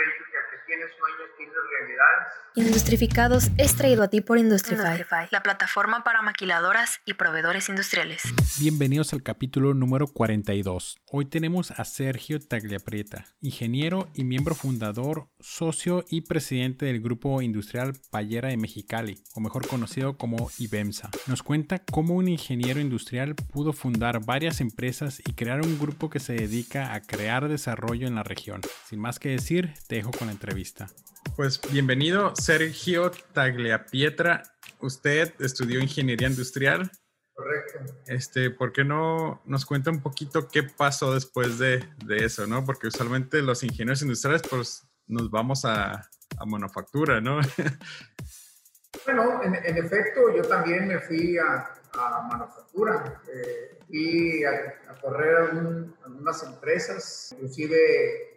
faith que el que tiene sueños tiene realidades. Industrificados es traído a ti por Industrify, la plataforma para maquiladoras y proveedores industriales. Bienvenidos al capítulo número 42. Hoy tenemos a Sergio Tagliaprieta, ingeniero y miembro fundador, socio y presidente del grupo industrial Payera de Mexicali, o mejor conocido como IBEMSA. Nos cuenta cómo un ingeniero industrial pudo fundar varias empresas y crear un grupo que se dedica a crear desarrollo en la región. Sin más que decir, te dejo con la entrevista. Pues bienvenido, Sergio Tagliapietra. Usted estudió ingeniería industrial. Correcto. Este, ¿por qué no nos cuenta un poquito qué pasó después de, de eso, no? Porque usualmente los ingenieros industriales, pues, nos vamos a, a manufactura, ¿no? bueno, en, en, efecto, yo también me fui a, a manufactura. Eh, fui a, a correr algunas empresas, inclusive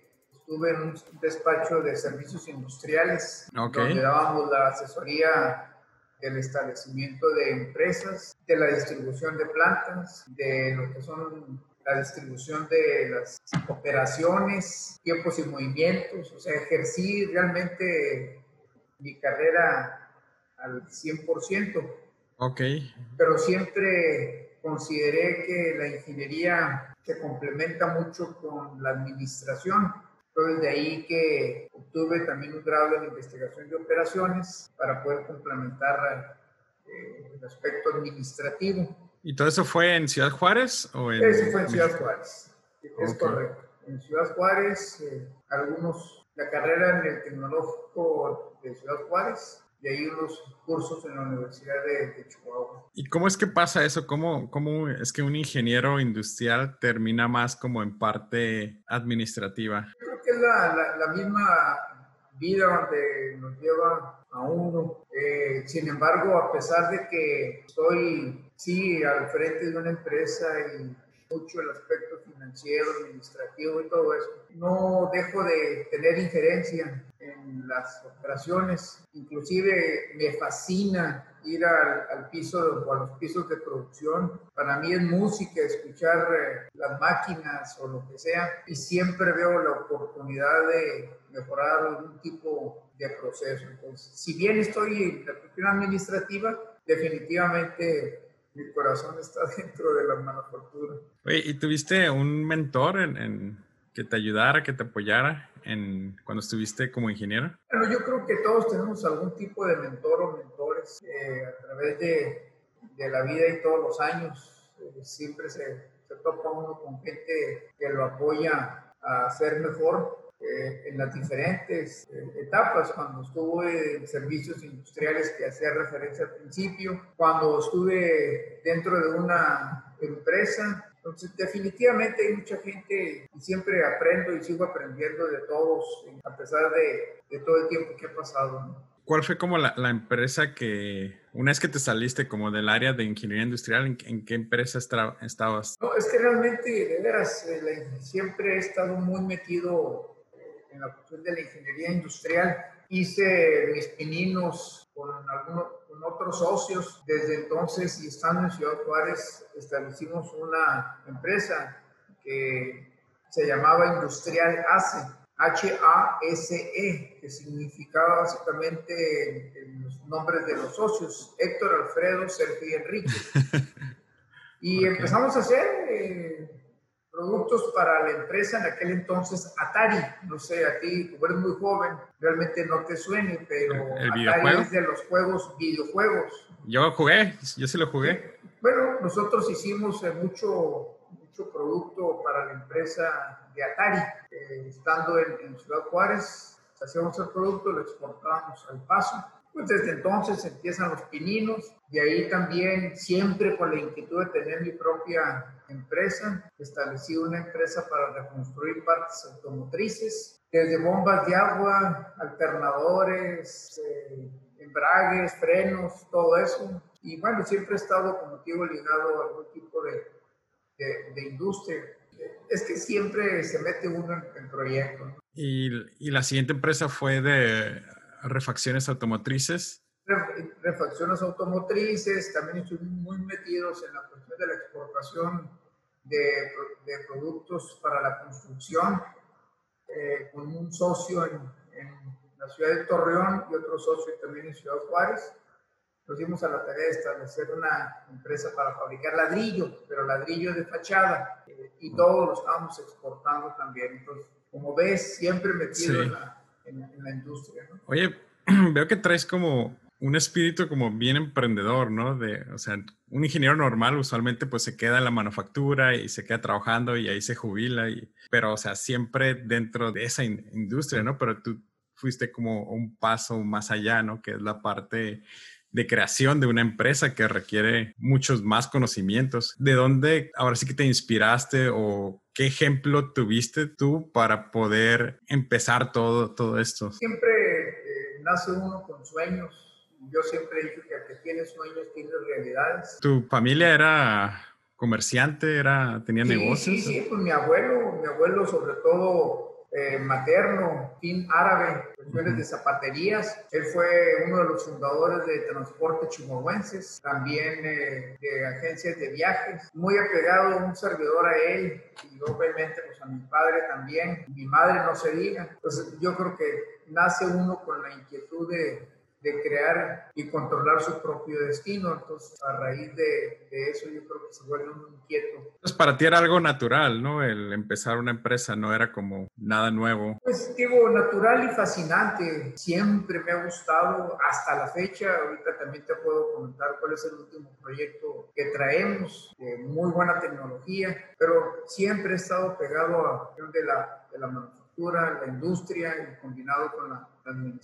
estuve en un despacho de servicios industriales, donde dábamos la asesoría del establecimiento de empresas, de la distribución de plantas, de lo que son la distribución de las operaciones, tiempos y movimientos, o sea, ejercí realmente mi carrera al 100%. Ok. Pero siempre consideré que la ingeniería se complementa mucho con la administración entonces, de ahí que obtuve también un grado en investigación de operaciones para poder complementar eh, el aspecto administrativo. ¿Y todo eso fue en Ciudad Juárez? O en... Eso fue en Ciudad Juárez, es correcto. En Ciudad Juárez, eh, algunos, la carrera en el tecnológico de Ciudad Juárez, y ahí unos cursos en la Universidad de, Chihuahua. ¿Y cómo es que pasa eso? ¿Cómo, ¿Cómo es que un ingeniero industrial termina más como en parte administrativa? Creo que es la, la, misma vida donde nos lleva a uno. Eh, sin embargo, a pesar de que estoy, sí, al frente de una empresa y mucho el aspecto financiero, administrativo y todo eso, no dejo de tener injerencia en las operaciones. Inclusive me fascina ir al, al, piso o a los pisos de producción. Para mí es música, escuchar eh, las máquinas o lo que sea. Y siempre veo la oportunidad de mejorar algún tipo de proceso. Entonces, si bien estoy en la cuestión administrativa, definitivamente mi corazón está dentro de la manufactura. Oye, ¿y tuviste un mentor en, en que te ayudara, que te apoyara en, cuando estuviste como ingeniero? Bueno, yo creo que todos tenemos algún tipo de mentor o mentores eh, a través de, de, la vida y todos los años. Eh, siempre se, se topa uno con gente que lo apoya a ser mejor eh, en las diferentes eh, etapas, cuando estuve en servicios industriales que hacía referencia al principio, cuando estuve dentro de una empresa. Entonces, definitivamente hay mucha gente y siempre aprendo y sigo aprendiendo de todos, a pesar de, de todo el tiempo que ha pasado. ¿Cuál fue como la, la, empresa que, una vez que te saliste como del área de ingeniería industrial, ¿en, en qué empresa estabas? No, es que realmente, de veras, eh, siempre he estado muy metido en la cuestión de la ingeniería industrial. Hice mis pininos con, algunos, otros socios. Desde entonces, y estando en Ciudad Juárez, establecimos una empresa que se llamaba Industrial ACE, H-A-S-E, que significaba básicamente los nombres de los socios, Héctor, Alfredo, Sergio y Enrique. Y okay. empezamos a hacer eh, productos para la empresa en aquel entonces Atari. No sé, a ti, tú eres muy joven, realmente no te suene, pero ¿El Atari es de los juegos, videojuegos. Yo jugué, yo sí lo jugué. Bueno, nosotros hicimos eh, mucho, mucho producto para la empresa de Atari. Eh, estando en, en Ciudad Juárez, hacíamos el producto, lo exportábamos al paso pues desde entonces empiezan los pininos, y ahí también siempre con la inquietud de tener mi propia empresa, establecí una empresa para reconstruir partes automotrices, desde bombas de agua, alternadores, eh, embragues, frenos, todo eso. Y bueno, siempre he estado, como digo, ligado a algún tipo de, de, de industria. Es que siempre se mete uno en, en proyectos. ¿Y, ¿Y la siguiente empresa fue de refacciones automotrices? Refacciones automotrices, también estuvimos muy metidos en la cuestión de la exportación de, de productos para la construcción. eh, con un socio en, en, la ciudad de Torreón y otro socio también en Ciudad Juárez. Nos dimos a la tarea de establecer una empresa para fabricar ladrillo, pero ladrillo de fachada, eh, y todo lo estábamos exportando también. Entonces, como ves, siempre metido en, la, en, la, industria. ¿no? Oye, veo que traes como un espíritu como bien emprendedor, ¿no? De, o sea, un ingeniero normal usualmente pues se queda en la manufactura y se queda trabajando y ahí se jubila, y, pero o sea, siempre dentro de esa industria, ¿no? Pero tú fuiste como un paso más allá, ¿no? Que es la parte de creación de una empresa que requiere muchos más conocimientos. ¿De dónde ahora sí que te inspiraste o qué ejemplo tuviste tú para poder empezar todo, todo esto? Siempre eh, nace uno con sueños yo siempre he dicho que el que tiene sueños tiene realidades. ¿Tu familia era comerciante, era, tenía negocios? Sí, sí, pues mi abuelo, mi abuelo sobre todo eh, materno, fin árabe, cuestiones de zapaterías. Él fue uno de los fundadores de Transporte Chihuahuenses, también eh, de agencias de viajes. Muy apegado a un servidor a él y obviamente pues a mi padre también. Mi madre no se diga. Entonces yo creo que nace uno con la inquietud de de crear y controlar su propio destino. Entonces, a raíz de, eso, yo creo que se vuelve un inquieto. Entonces, para ti era algo natural, ¿no? El empezar una empresa no era como nada nuevo. Pues digo, natural y fascinante. Siempre me ha gustado hasta la fecha. Ahorita también te puedo comentar cuál es el último proyecto que traemos, de muy buena tecnología, pero siempre he estado pegado a de la, de la manufactura, la industria y combinado con la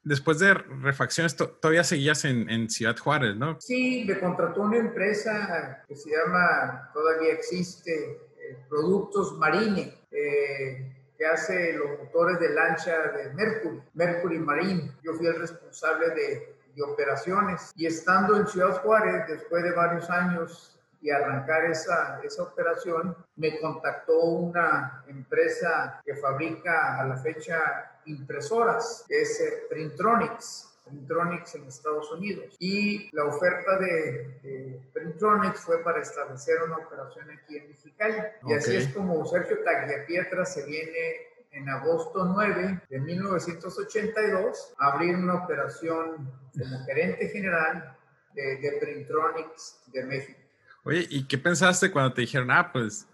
Después de refacciones, todavía seguías en, Ciudad Juárez, ¿no? Sí, me contrató una empresa que se llama, todavía existe, eh, Productos Marine, eh, que hace los motores de lancha de Mercury, Mercury Marine. Yo fui el responsable de, de operaciones y estando en Ciudad Juárez, después de varios años y arrancar esa, esa operación, me contactó una empresa que fabrica a la fecha impresoras, que es eh, Printronics. Printronics en Estados Unidos. Y la oferta de, Printronics fue para establecer una operación aquí en Mexicali. Y así es como Sergio Tagliapietra se viene en agosto 9 de 1982 a abrir una operación como gerente general de, de Printronics de México. Oye, ¿y qué pensaste cuando te dijeron, ah, pues,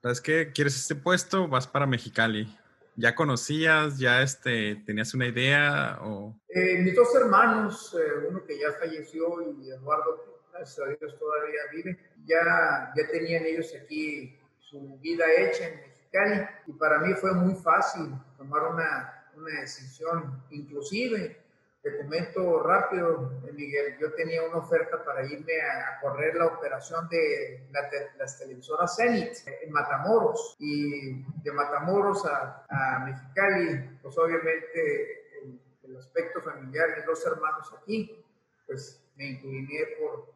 ¿sabes qué? ¿Quieres este puesto? Vas para Mexicali. ¿Ya conocías? ¿Ya este, tenías una idea? O... Eh, mis dos hermanos, eh, uno que ya falleció y Eduardo, gracias a Dios todavía vive, ya, ya tenían ellos aquí su vida hecha en Mexicali y para mí fue muy fácil tomar una, una decisión, inclusive te comento rápido, Miguel, yo tenía una oferta para irme a, correr la operación de las televisoras Zenit en Matamoros y de Matamoros a, Mexicali, pues obviamente el, aspecto familiar de dos hermanos aquí, pues me incliné por,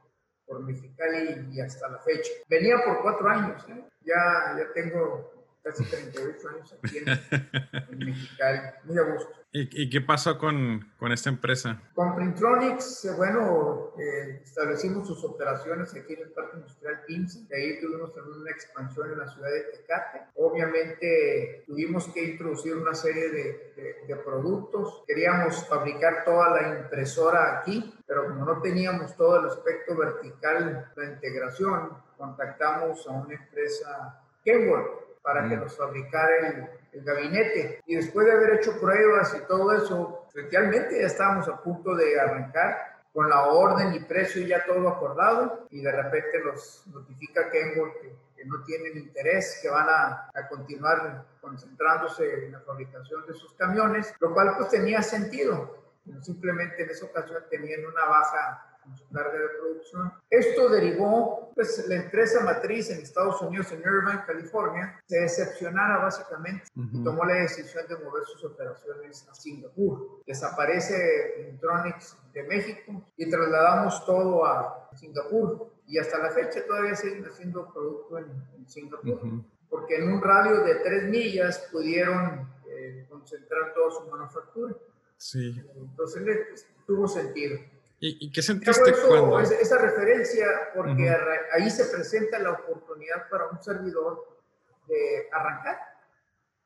por Mexicali y hasta la fecha. Venía por cuatro años, ¿eh? ya, ya tengo casi 38 años aquí en, Mexicali, muy a gusto. ¿Y, qué pasó con, con, esta empresa? Con Printronics, eh, bueno, eh, establecimos sus operaciones aquí en el Parque Industrial PIMS, de ahí tuvimos también una expansión en la ciudad de Tecate. Obviamente tuvimos que introducir una serie de, de, productos. Queríamos fabricar toda la impresora aquí, pero como no teníamos todo el aspecto vertical, la integración, contactamos a una empresa Kenworth para que nos fabricara el, el, gabinete. Y después de haber hecho pruebas y todo eso, efectivamente ya estábamos a punto de arrancar con la orden y precio ya todo acordado y de repente nos notifica Kenworth que, que no tienen interés, que van a, a, continuar concentrándose en la fabricación de sus camiones, lo cual pues tenía sentido. Simplemente en esa ocasión tenían una baja su carga de producción. Esto derivó, pues la empresa matriz en Estados Unidos, en Irvine, California, se decepcionara básicamente y tomó la decisión de mover sus operaciones a Singapur. Desaparece Intronics de México y trasladamos todo a Singapur. Y hasta la fecha todavía siguen haciendo producto en, Singapur. Porque en un radio de tres millas pudieron eh, concentrar toda su manufactura. Sí. Entonces tuvo sentido. ¿Y, qué sentiste cuando...? esa referencia, porque ahí se presenta la oportunidad para un servidor de arrancar.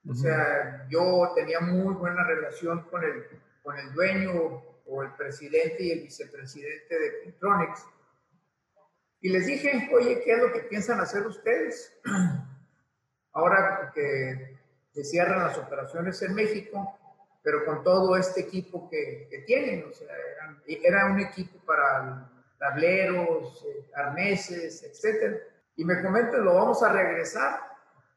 O sea, yo tenía muy buena relación con el, con el dueño o el presidente y el vicepresidente de Pintronics. Y les dije, oye, ¿qué es lo que piensan hacer ustedes? Ahora que, que cierran las operaciones en México, pero con todo este equipo que, que tienen, o sea, era un equipo para tableros, eh, arneses, etc. Y me comentan, lo vamos a regresar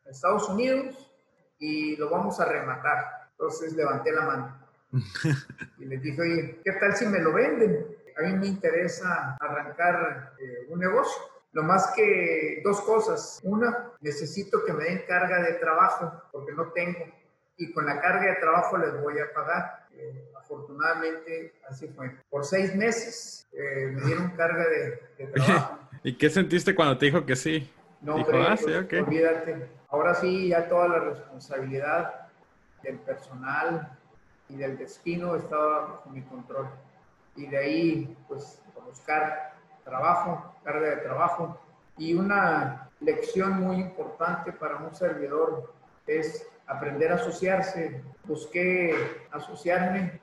a Estados Unidos y lo vamos a rematar. Entonces levanté la mano y les dije, oye, ¿qué tal si me lo venden? A mí me interesa arrancar eh, un negocio. Lo más que dos cosas. Una, necesito que me den carga de trabajo porque no tengo. Y con la carga de trabajo les voy a pagar. Eh, afortunadamente así fue. Por seis meses eh, me dieron carga de, trabajo. ¿Y qué sentiste cuando te dijo que sí? No, ah, pues, olvídate. Ahora sí, ya toda la responsabilidad del personal y del destino estaba bajo mi control. Y de ahí, pues, buscar trabajo, carga de trabajo. Y una lección muy importante para un servidor es aprender a asociarse. Busqué asociarme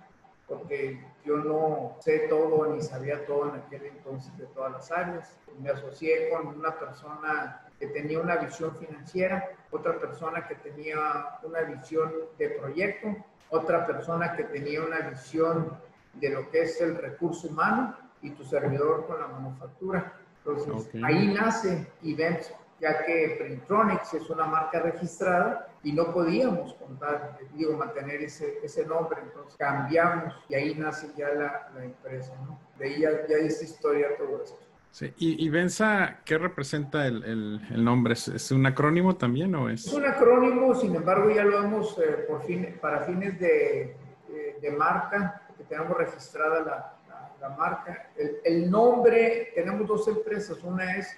porque yo no sé todo ni sabía todo en aquel entonces de todas las áreas. Me asocié con una persona que tenía una visión financiera, otra persona que tenía una visión de proyecto, otra persona que tenía una visión de lo que es el recurso humano y tu servidor con la manufactura. Entonces, ahí nace Events, ya que Printronics es una marca registrada y no podíamos contar, digo, mantener ese, ese nombre, entonces cambiamos y ahí nace ya la, la empresa, ¿no? De ahí ya, ya dice historia todo esto. Sí. ¿Y, y Benza, qué representa el, el, el nombre? ¿Es, un acrónimo también o es? Es un acrónimo, sin embargo ya lo vemos eh, por fin, para fines de, de, de, marca, que tenemos registrada la, la, la marca. El, el, nombre, tenemos dos empresas, una es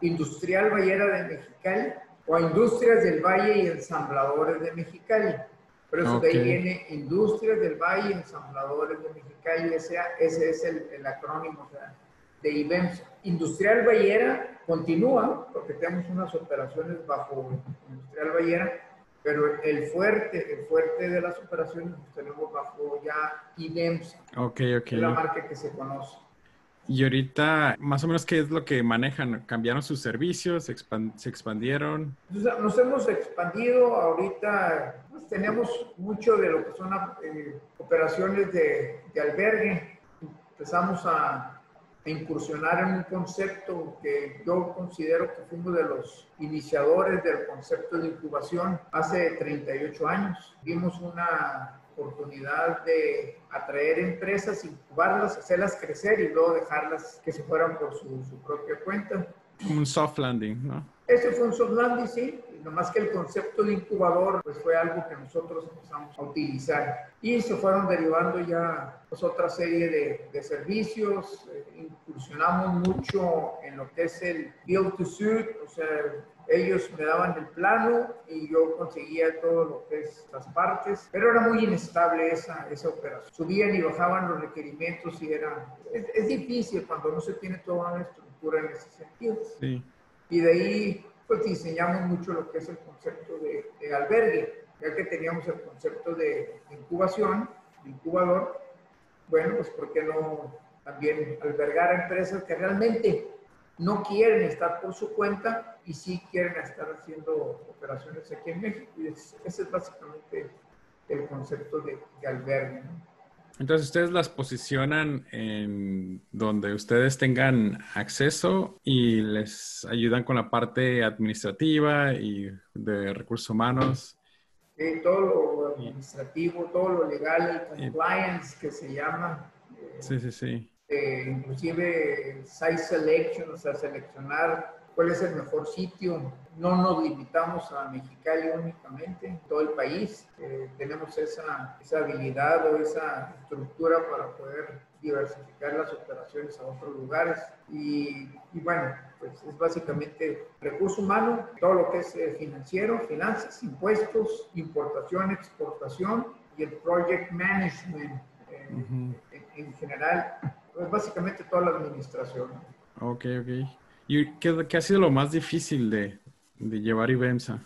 Industrial Ballera de Mexicali o Industrias del Valle y Ensambladores de Mexicali. Por eso de ahí viene Industrias del Valle y Ensambladores de Mexicali, ese, ese es el, el acrónimo. O sea, de IBEMS. Industrial Ballera continúa, porque tenemos unas operaciones bajo Industrial Ballera, pero el fuerte, el fuerte de las operaciones los tenemos bajo ya IBEMS. Ok, ok. Es la marca que se conoce. Y ahorita, más o menos, ¿qué es lo que manejan? ¿Cambiaron sus servicios? ¿Se, expandieron? Nos hemos expandido. Ahorita pues, tenemos mucho de lo que son eh, operaciones de, albergue. Empezamos a, incursionar en un concepto que yo considero que fuimos de los iniciadores del concepto de incubación hace 38 años. Vimos una oportunidad de atraer empresas, incubarlas, hacerlas crecer y luego dejarlas que se fueran por su, su propia cuenta. Un soft landing, ¿no? Ese fue un soft landing, sí, más que el concepto de incubador pues fue algo que nosotros empezamos a utilizar y se fueron derivando ya pues, otra serie de, de servicios, eh, incursionamos mucho en lo que es el build to suit, o sea, ellos me daban el plano y yo conseguía todo lo que es las partes, pero era muy inestable esa, esa operación. Subían y bajaban los requerimientos y era, es, es difícil cuando no se tiene toda una estructura en ese sentido. Sí. Y de ahí pues diseñamos mucho lo que es el concepto de, de albergue, ya que teníamos el concepto de incubación, de incubador, bueno, pues ¿por qué no también albergar a empresas que realmente no quieren estar por su cuenta y sí quieren estar haciendo operaciones aquí en México? Y ese es básicamente el concepto de, de albergue. ¿no? Entonces ustedes las posicionan en donde ustedes tengan acceso y les ayudan con la parte administrativa y de recursos humanos. Sí, todo lo administrativo, todo lo legal, el compliance que se llama. Eh, sí, sí, sí. Eh, inclusive site selection, o sea, seleccionar cuál es el mejor sitio. No nos limitamos a Mexicali únicamente, todo el país. Eh, tenemos esa, esa habilidad o esa estructura para poder diversificar las operaciones a otros lugares. Y, y bueno, pues es básicamente recurso humano, todo lo que es eh, financiero, finanzas, impuestos, importación, exportación y el project management eh, uh -huh. en, en, general. Pues básicamente toda la administración. Ok, ok. ¿Y qué, qué, ha sido lo más difícil de, de llevar IBEMSA?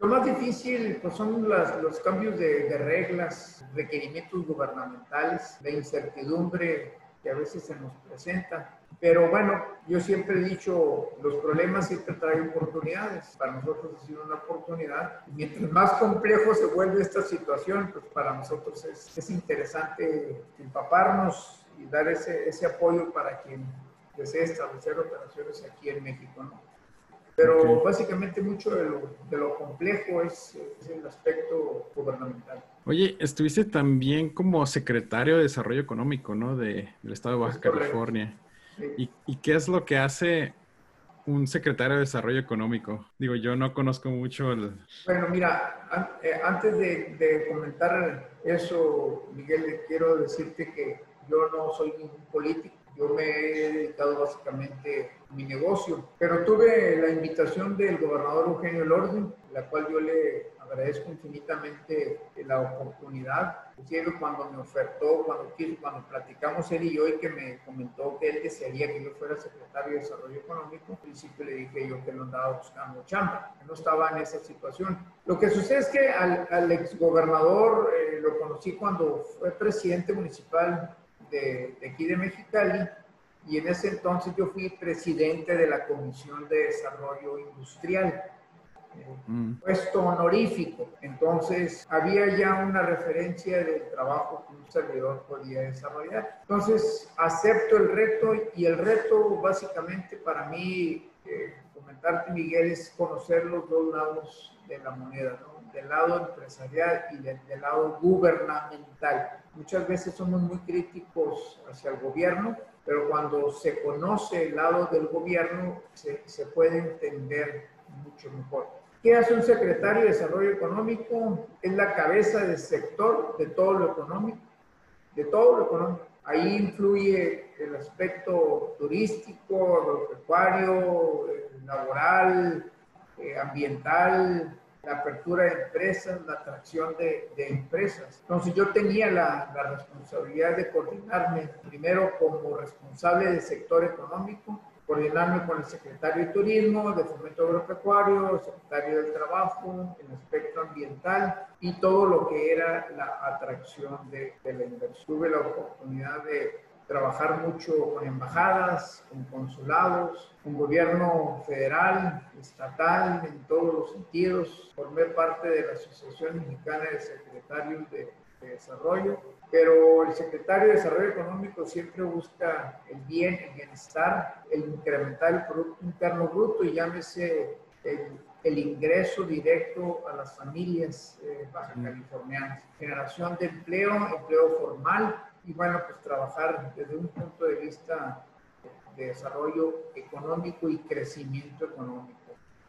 Lo más difícil pues, son los cambios de, de, reglas, requerimientos gubernamentales, la incertidumbre que a veces se nos presenta. Pero bueno, yo siempre he dicho, los problemas siempre traen oportunidades. Para nosotros ha sido una oportunidad. Mientras más complejo se vuelve esta situación, pues para nosotros es, es interesante empaparnos y dar ese, ese apoyo para quien desee establecer operaciones aquí en México. ¿no? Pero básicamente mucho de lo, de lo complejo es, es, el aspecto gubernamental. Oye, estuviste también como secretario de Desarrollo Económico, ¿no? De, del Estado de Baja California. ¿Y, ¿Y, qué es lo que hace un secretario de Desarrollo Económico? Digo, yo no conozco mucho el... Bueno, mira, eh, antes de, de comentar eso, Miguel, quiero decirte que yo no soy ningún político yo me he dedicado básicamente a mi negocio, pero tuve la invitación del gobernador Eugenio Lordi, la cual yo le agradezco infinitamente la oportunidad. Inclusive cuando me ofertó, cuando, cuando platicamos él y yo y que me comentó que él desearía que yo fuera secretario de Desarrollo Económico, al principio le dije yo que no andaba buscando chamba, que no estaba en esa situación. Lo que sucede es que al, al exgobernador eh, lo conocí cuando fue presidente municipal de, aquí de Mexicali y en ese entonces yo fui presidente de la Comisión de Desarrollo Industrial, mm. puesto honorífico. Entonces había ya una referencia del trabajo que un servidor podía desarrollar. Entonces acepto el reto y el reto básicamente para mí, eh, comentarte Miguel, es conocer los dos lados de la moneda, ¿no? Del lado empresarial y del, lado gubernamental. Muchas veces somos muy críticos hacia el gobierno, pero cuando se conoce el lado del gobierno se, se puede entender mucho mejor. ¿Qué hace un secretario de Desarrollo Económico? Es la cabeza del sector de todo lo económico, de todo lo económico. Ahí influye el aspecto turístico, agropecuario, laboral, eh, ambiental, la apertura de empresas, la atracción de, de empresas. Entonces yo tenía la, la, responsabilidad de coordinarme primero como responsable del sector económico, coordinarme con el secretario de Turismo, de Fomento Agropecuario, el secretario del Trabajo, el aspecto ambiental y todo lo que era la atracción de, de la inversión. Tuve la oportunidad de trabajar mucho con embajadas, con consulados, con gobierno federal, estatal, en todos los sentidos. Formé parte de la Asociación Mexicana de Secretarios de, Desarrollo, pero el secretario de Desarrollo Económico siempre busca el bien, el bienestar, el incrementar el Producto Interno Bruto y llámese el, el ingreso directo a las familias eh, baja californianas, generación de empleo, empleo formal, y bueno, pues trabajar desde un punto de vista de desarrollo económico y crecimiento económico.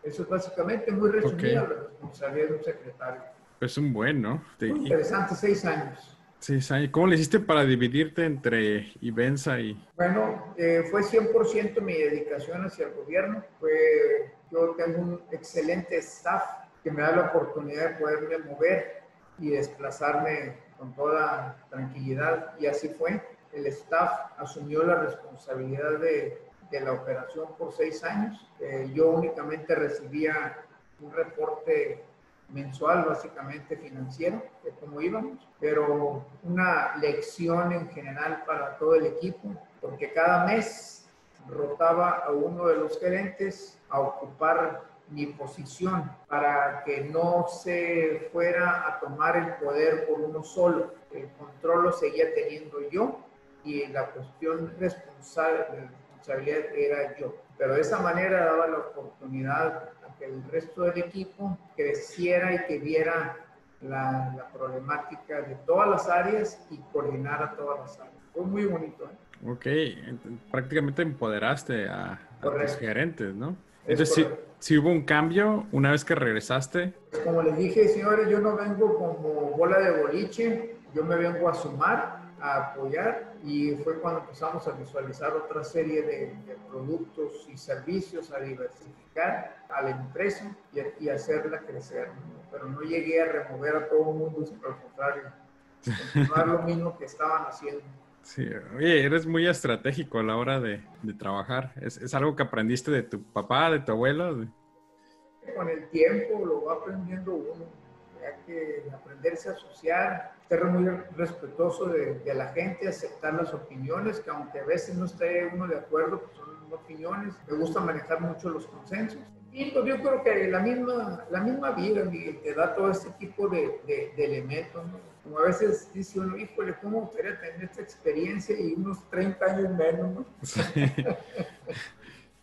Eso es básicamente muy resumido la responsabilidad de un secretario. Es un buen, ¿no? Muy interesante, seis años. Seis años. ¿Cómo le hiciste para dividirte entre Ibenza y...? Bueno, eh, fue 100% mi dedicación hacia el gobierno. Fue, yo tengo un excelente staff que me da la oportunidad de poderme mover y desplazarme con toda tranquilidad y así fue. El staff asumió la responsabilidad de, de la operación por seis años. Eh, yo únicamente recibía un reporte mensual, básicamente financiero, de cómo íbamos, pero una lección en general para todo el equipo, porque cada mes rotaba a uno de los gerentes a ocupar mi posición para que no se fuera a tomar el poder por uno solo. El control lo seguía teniendo yo y la cuestión responsable, responsabilidad era yo. Pero de esa manera daba la oportunidad a que el resto del equipo creciera y que viera la, la problemática de todas las áreas y coordinara todas las áreas. Fue muy bonito. ¿eh? Ok, prácticamente empoderaste a, a los gerentes, ¿no? Entonces, si, hubo un cambio una vez que regresaste. Como les dije, señores, yo no vengo como bola de boliche, yo me vengo a sumar, a apoyar y fue cuando empezamos a visualizar otra serie de, productos y servicios, a diversificar a la empresa y, y hacerla crecer. Pero no llegué a remover a todo el mundo, sino al contrario, continuar lo mismo que estaban haciendo. Sí, oye, eres muy estratégico a la hora de, de trabajar. ¿Es, ¿Es, algo que aprendiste de tu papá, de tu abuelo? con el tiempo lo va aprendiendo uno. Hay que aprenderse a asociar, ser muy respetuoso de, la gente, aceptar las opiniones, que aunque a veces no esté uno de acuerdo, pues son opiniones. Me gusta manejar mucho los consensos. Y pues yo creo que la misma, la misma vida, Miguel, te da todo este tipo de, de, elementos. Como a veces dice uno, híjole, ¿cómo gustaría tener esta experiencia y unos 30 años menos? ¿no?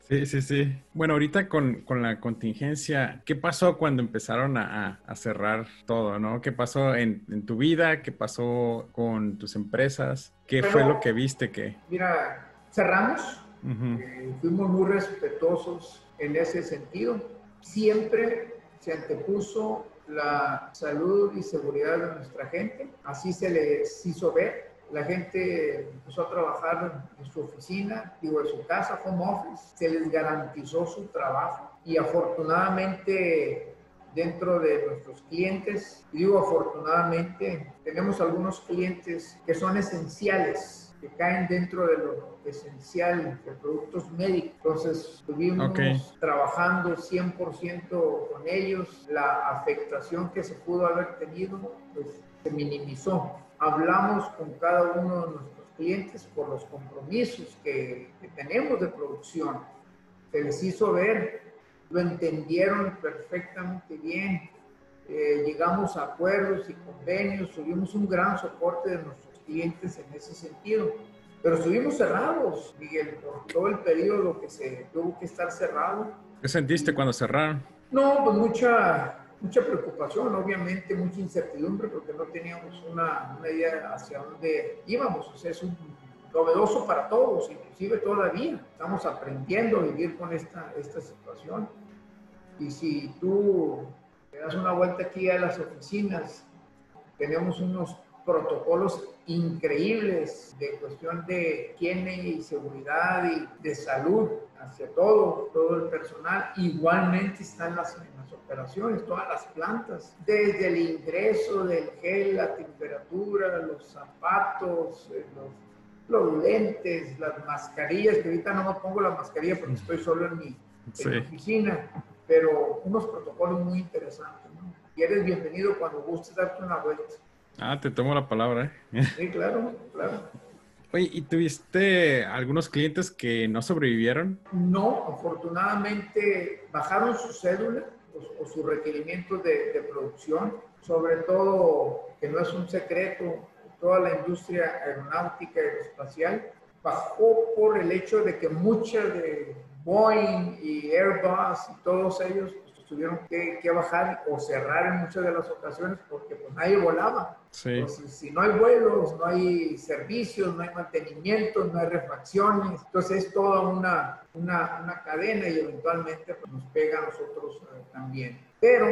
Sí, sí, sí. Bueno, ahorita con, con, la contingencia, ¿qué pasó cuando empezaron a, a cerrar todo, no? ¿Qué pasó en, en, tu vida? ¿Qué pasó con tus empresas? ¿Qué fue lo que viste que...? Mira, cerramos, eh, fuimos muy respetuosos en ese sentido. Siempre se antepuso la salud y seguridad de nuestra gente, así se les hizo ver. La gente empezó a trabajar en su oficina, digo, en su casa, home office, se les garantizó su trabajo. Y afortunadamente dentro de nuestros clientes, digo afortunadamente, tenemos algunos clientes que son esenciales, que caen dentro de lo esencial de productos médicos. Entonces estuvimos trabajando 100% con ellos, la afectación que se pudo haber tenido, pues se minimizó hablamos con cada uno de nuestros clientes por los compromisos que, tenemos de producción. Se les hizo ver, lo entendieron perfectamente bien, eh, llegamos a acuerdos y convenios, tuvimos un gran soporte de nuestros clientes en ese sentido. Pero estuvimos cerrados, Miguel, por todo el periodo que se tuvo que estar cerrado. ¿Qué sentiste cuando cerraron? No, pues mucha, mucha preocupación, obviamente mucha incertidumbre porque no teníamos una, una idea hacia dónde íbamos. O sea, es un novedoso para todos, inclusive todavía. Estamos aprendiendo a vivir con esta, esta situación. Y si tú te das una vuelta aquí a las oficinas, tenemos unos protocolos increíbles de cuestión de higiene y seguridad y de salud hacia todo, todo el personal. Igualmente están las, las operaciones, todas las plantas, desde el ingreso del gel, la temperatura, los zapatos, eh, los, los lentes, las mascarillas, que ahorita no me pongo la mascarilla porque estoy solo en mi, oficina, pero unos protocolos muy interesantes. Y eres bienvenido cuando gustes darte una vuelta. Ah, te tomo la palabra. ¿eh? Sí, claro, claro. Oye, ¿y tuviste algunos clientes que no sobrevivieron? No, afortunadamente bajaron su cédula o, su requerimiento de, de, producción, sobre todo, que no es un secreto, toda la industria aeronáutica y espacial bajó por el hecho de que muchas de Boeing y Airbus y todos ellos tuvieron que, que, bajar o cerrar en muchas de las ocasiones porque pues nadie volaba. Entonces, si no hay vuelos, no hay servicios, no hay mantenimiento, no hay refacciones, entonces es toda una, una, una cadena y eventualmente pues, nos pega a nosotros eh, también. Pero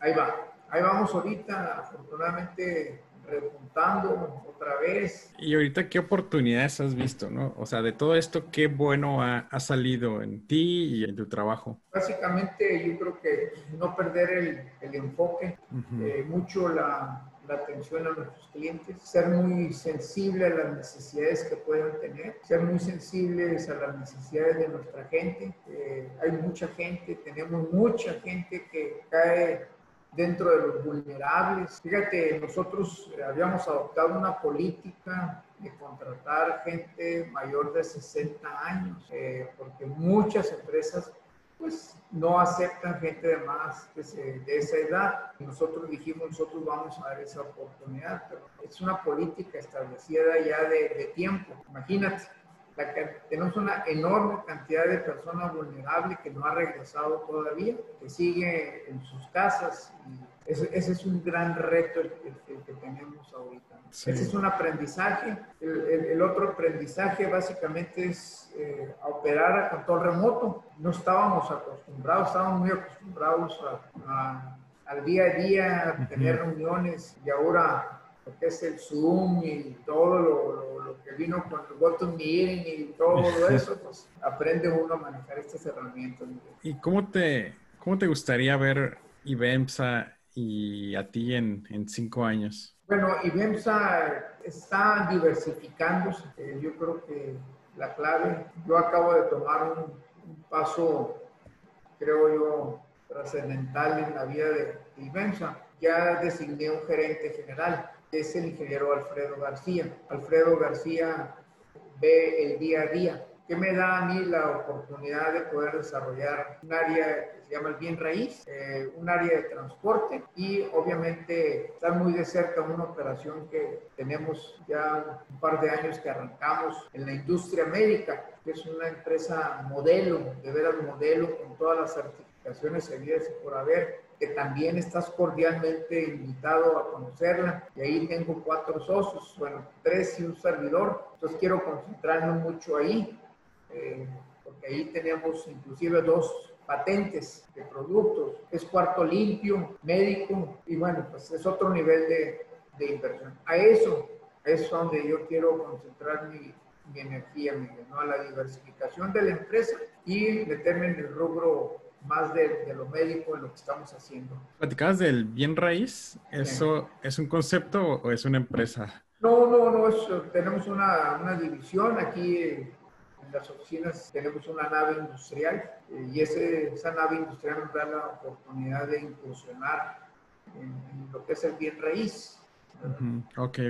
ahí va, ahí vamos ahorita, afortunadamente repuntando otra vez. Y ahorita, ¿qué oportunidades has visto, no? O sea, de todo esto, ¿qué bueno ha, ha salido en ti y en tu trabajo? Básicamente, yo creo que no perder el, el enfoque, eh, mucho la, la, atención a nuestros clientes, ser muy sensible a las necesidades que puedan tener, ser muy sensibles a las necesidades de nuestra gente. Eh, hay mucha gente, tenemos mucha gente que cae dentro de los vulnerables. Fíjate, nosotros habíamos adoptado una política de contratar gente mayor de 60 años, eh, porque muchas empresas pues no aceptan gente de más de, esa edad. Nosotros dijimos, nosotros vamos a dar esa oportunidad, pero es una política establecida ya de, de tiempo. Imagínate, tenemos una enorme cantidad de personas vulnerables que no ha regresado todavía, que sigue en sus casas y ese, es un gran reto el, que tenemos ahorita. Ese es un aprendizaje. El, otro aprendizaje básicamente es eh, a operar a control remoto. No estábamos acostumbrados, estábamos muy acostumbrados al día a día, a tener reuniones y ahora lo que es el Zoom y todo lo, que vino con el Bottom Meeting y todo eso, pues aprende uno a manejar estas herramientas. ¿Y cómo te, cómo te gustaría ver IBEMSA y a ti en, en cinco años? Bueno, IBEMSA está diversificándose. Eh, yo creo que la clave, yo acabo de tomar un, un paso, creo yo, trascendental en la vida de Ibenza, ya designé un gerente general, es el ingeniero Alfredo García. Alfredo García ve el día a día. Que me da a mí la oportunidad de poder desarrollar un área que se llama el bien raíz, eh, un área de transporte y obviamente estar muy de cerca una operación que tenemos ya un par de años que arrancamos en la industria médica, que es una empresa modelo, de veras modelo, con todas las certificaciones seguidas y por haber, que también estás cordialmente invitado a conocerla. Y ahí tengo cuatro socios, bueno, tres y un servidor. Entonces quiero concentrarme mucho ahí eh, porque ahí tenemos inclusive dos patentes de productos, es cuarto limpio, médico, y bueno, pues es otro nivel de, de inversión. A eso es donde yo quiero concentrar mi, mi energía, ¿no? a la diversificación de la empresa y meterme en el rubro más de, de, lo médico, en lo que estamos haciendo. ¿Platicabas del bien raíz? ¿Eso es un concepto o es una empresa? No, no, no, es, tenemos una, una división aquí las oficinas tenemos una nave industrial eh, y ese, esa nave industrial nos da la oportunidad de incursionar en, lo que es el bien raíz.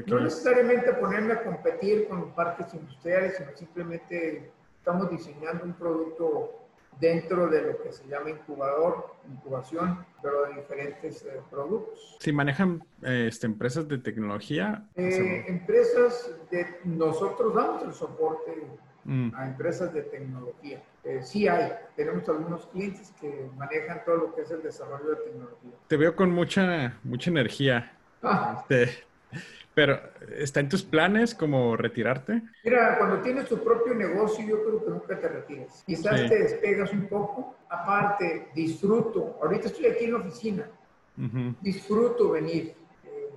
No necesariamente ponerme a competir con parques industriales, sino simplemente estamos diseñando un producto dentro de lo que se llama incubador, incubación, pero de diferentes eh, productos. ¿Si manejan eh, este, empresas de tecnología? empresas de, nosotros damos el soporte Mm. a empresas de tecnología. Eh, sí hay, tenemos algunos clientes que manejan todo lo que es el desarrollo de tecnología. Te veo con mucha, mucha energía. Ah. Este, pero, ¿está en tus planes como retirarte? Mira, cuando tienes tu propio negocio, yo creo que nunca te retires. Quizás te despegas un poco. Aparte, disfruto. Ahorita estoy aquí en la oficina. Disfruto venir. Eh,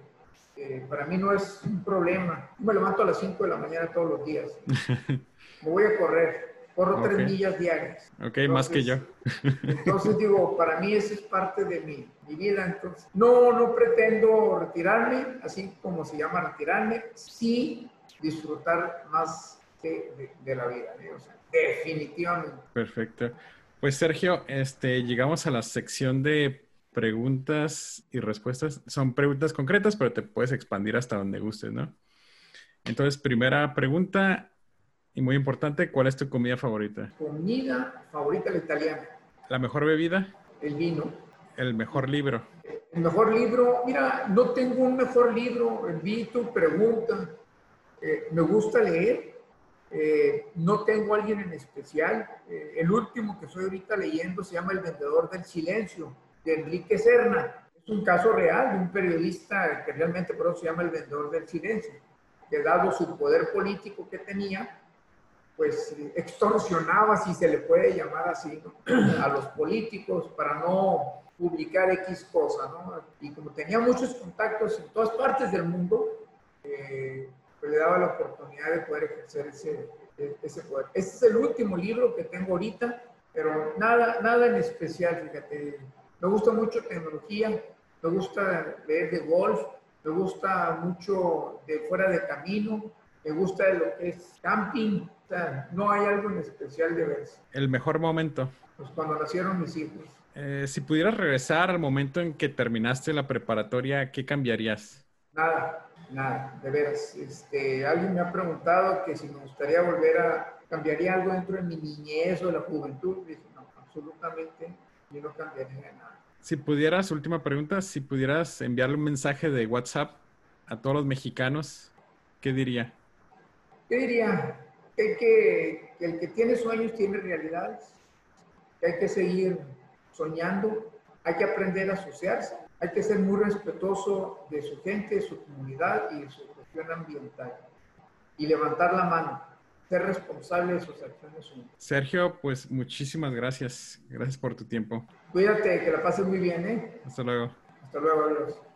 eh, para mí no es un problema. Yo me levanto a las 5 de la mañana todos los días. me voy a correr, corro tres millas diarias. Ok, más que yo. entonces digo, para mí eso es parte de mi, mi, vida. Entonces, no, no pretendo retirarme, así como se llama retirarme, sí disfrutar más de, de, la vida, o sea, definitivamente. Perfecto. Pues Sergio, este, llegamos a la sección de preguntas y respuestas. Son preguntas concretas, pero te puedes expandir hasta donde gustes, ¿no? Entonces, primera pregunta, y muy importante, ¿cuál es tu comida favorita? Comida favorita la italiana. ¿La mejor bebida? El vino. ¿El mejor libro? El mejor libro, mira, no tengo un mejor libro, vi tu pregunta. Eh, me gusta leer, eh, no tengo a alguien en especial. Eh, el último que estoy ahorita leyendo se llama El vendedor del silencio, de Enrique Serna. Es un caso real de un periodista que realmente por eso se llama El vendedor del silencio, que dado su poder político que tenía, pues extorsionaba, si se le puede llamar así, a los políticos para no publicar X cosa, ¿no? Y como tenía muchos contactos en todas partes del mundo, eh, pues le daba la oportunidad de poder ejercer ese, ese poder. Este es el último libro que tengo ahorita, pero nada, nada en especial, fíjate. Me gusta mucho tecnología, me gusta leer de golf, me gusta mucho de fuera de camino, me gusta de lo que es camping, no hay algo en especial de ver. El mejor momento. Pues cuando nacieron mis hijos. Eh, si pudieras regresar al momento en que terminaste la preparatoria, ¿qué cambiarías? Nada, nada, de veras. Este, alguien me ha preguntado que si me gustaría volver a, ¿cambiaría algo dentro de mi niñez o de la juventud? Dije, no, absolutamente, yo no cambiaría nada. Si pudieras, última pregunta, si pudieras enviarle un mensaje de WhatsApp a todos los mexicanos, ¿qué diría? ¿Qué diría? Que, el que tiene sueños tiene realidades, hay que seguir soñando, hay que aprender a asociarse, hay que ser muy respetuoso de su gente, de su comunidad y de su cuestión ambiental y levantar la mano, ser responsable de sus acciones. Sergio, pues muchísimas gracias. Gracias por tu tiempo. Cuídate, que la pases muy bien, ¿eh? Hasta luego. Hasta luego, adiós.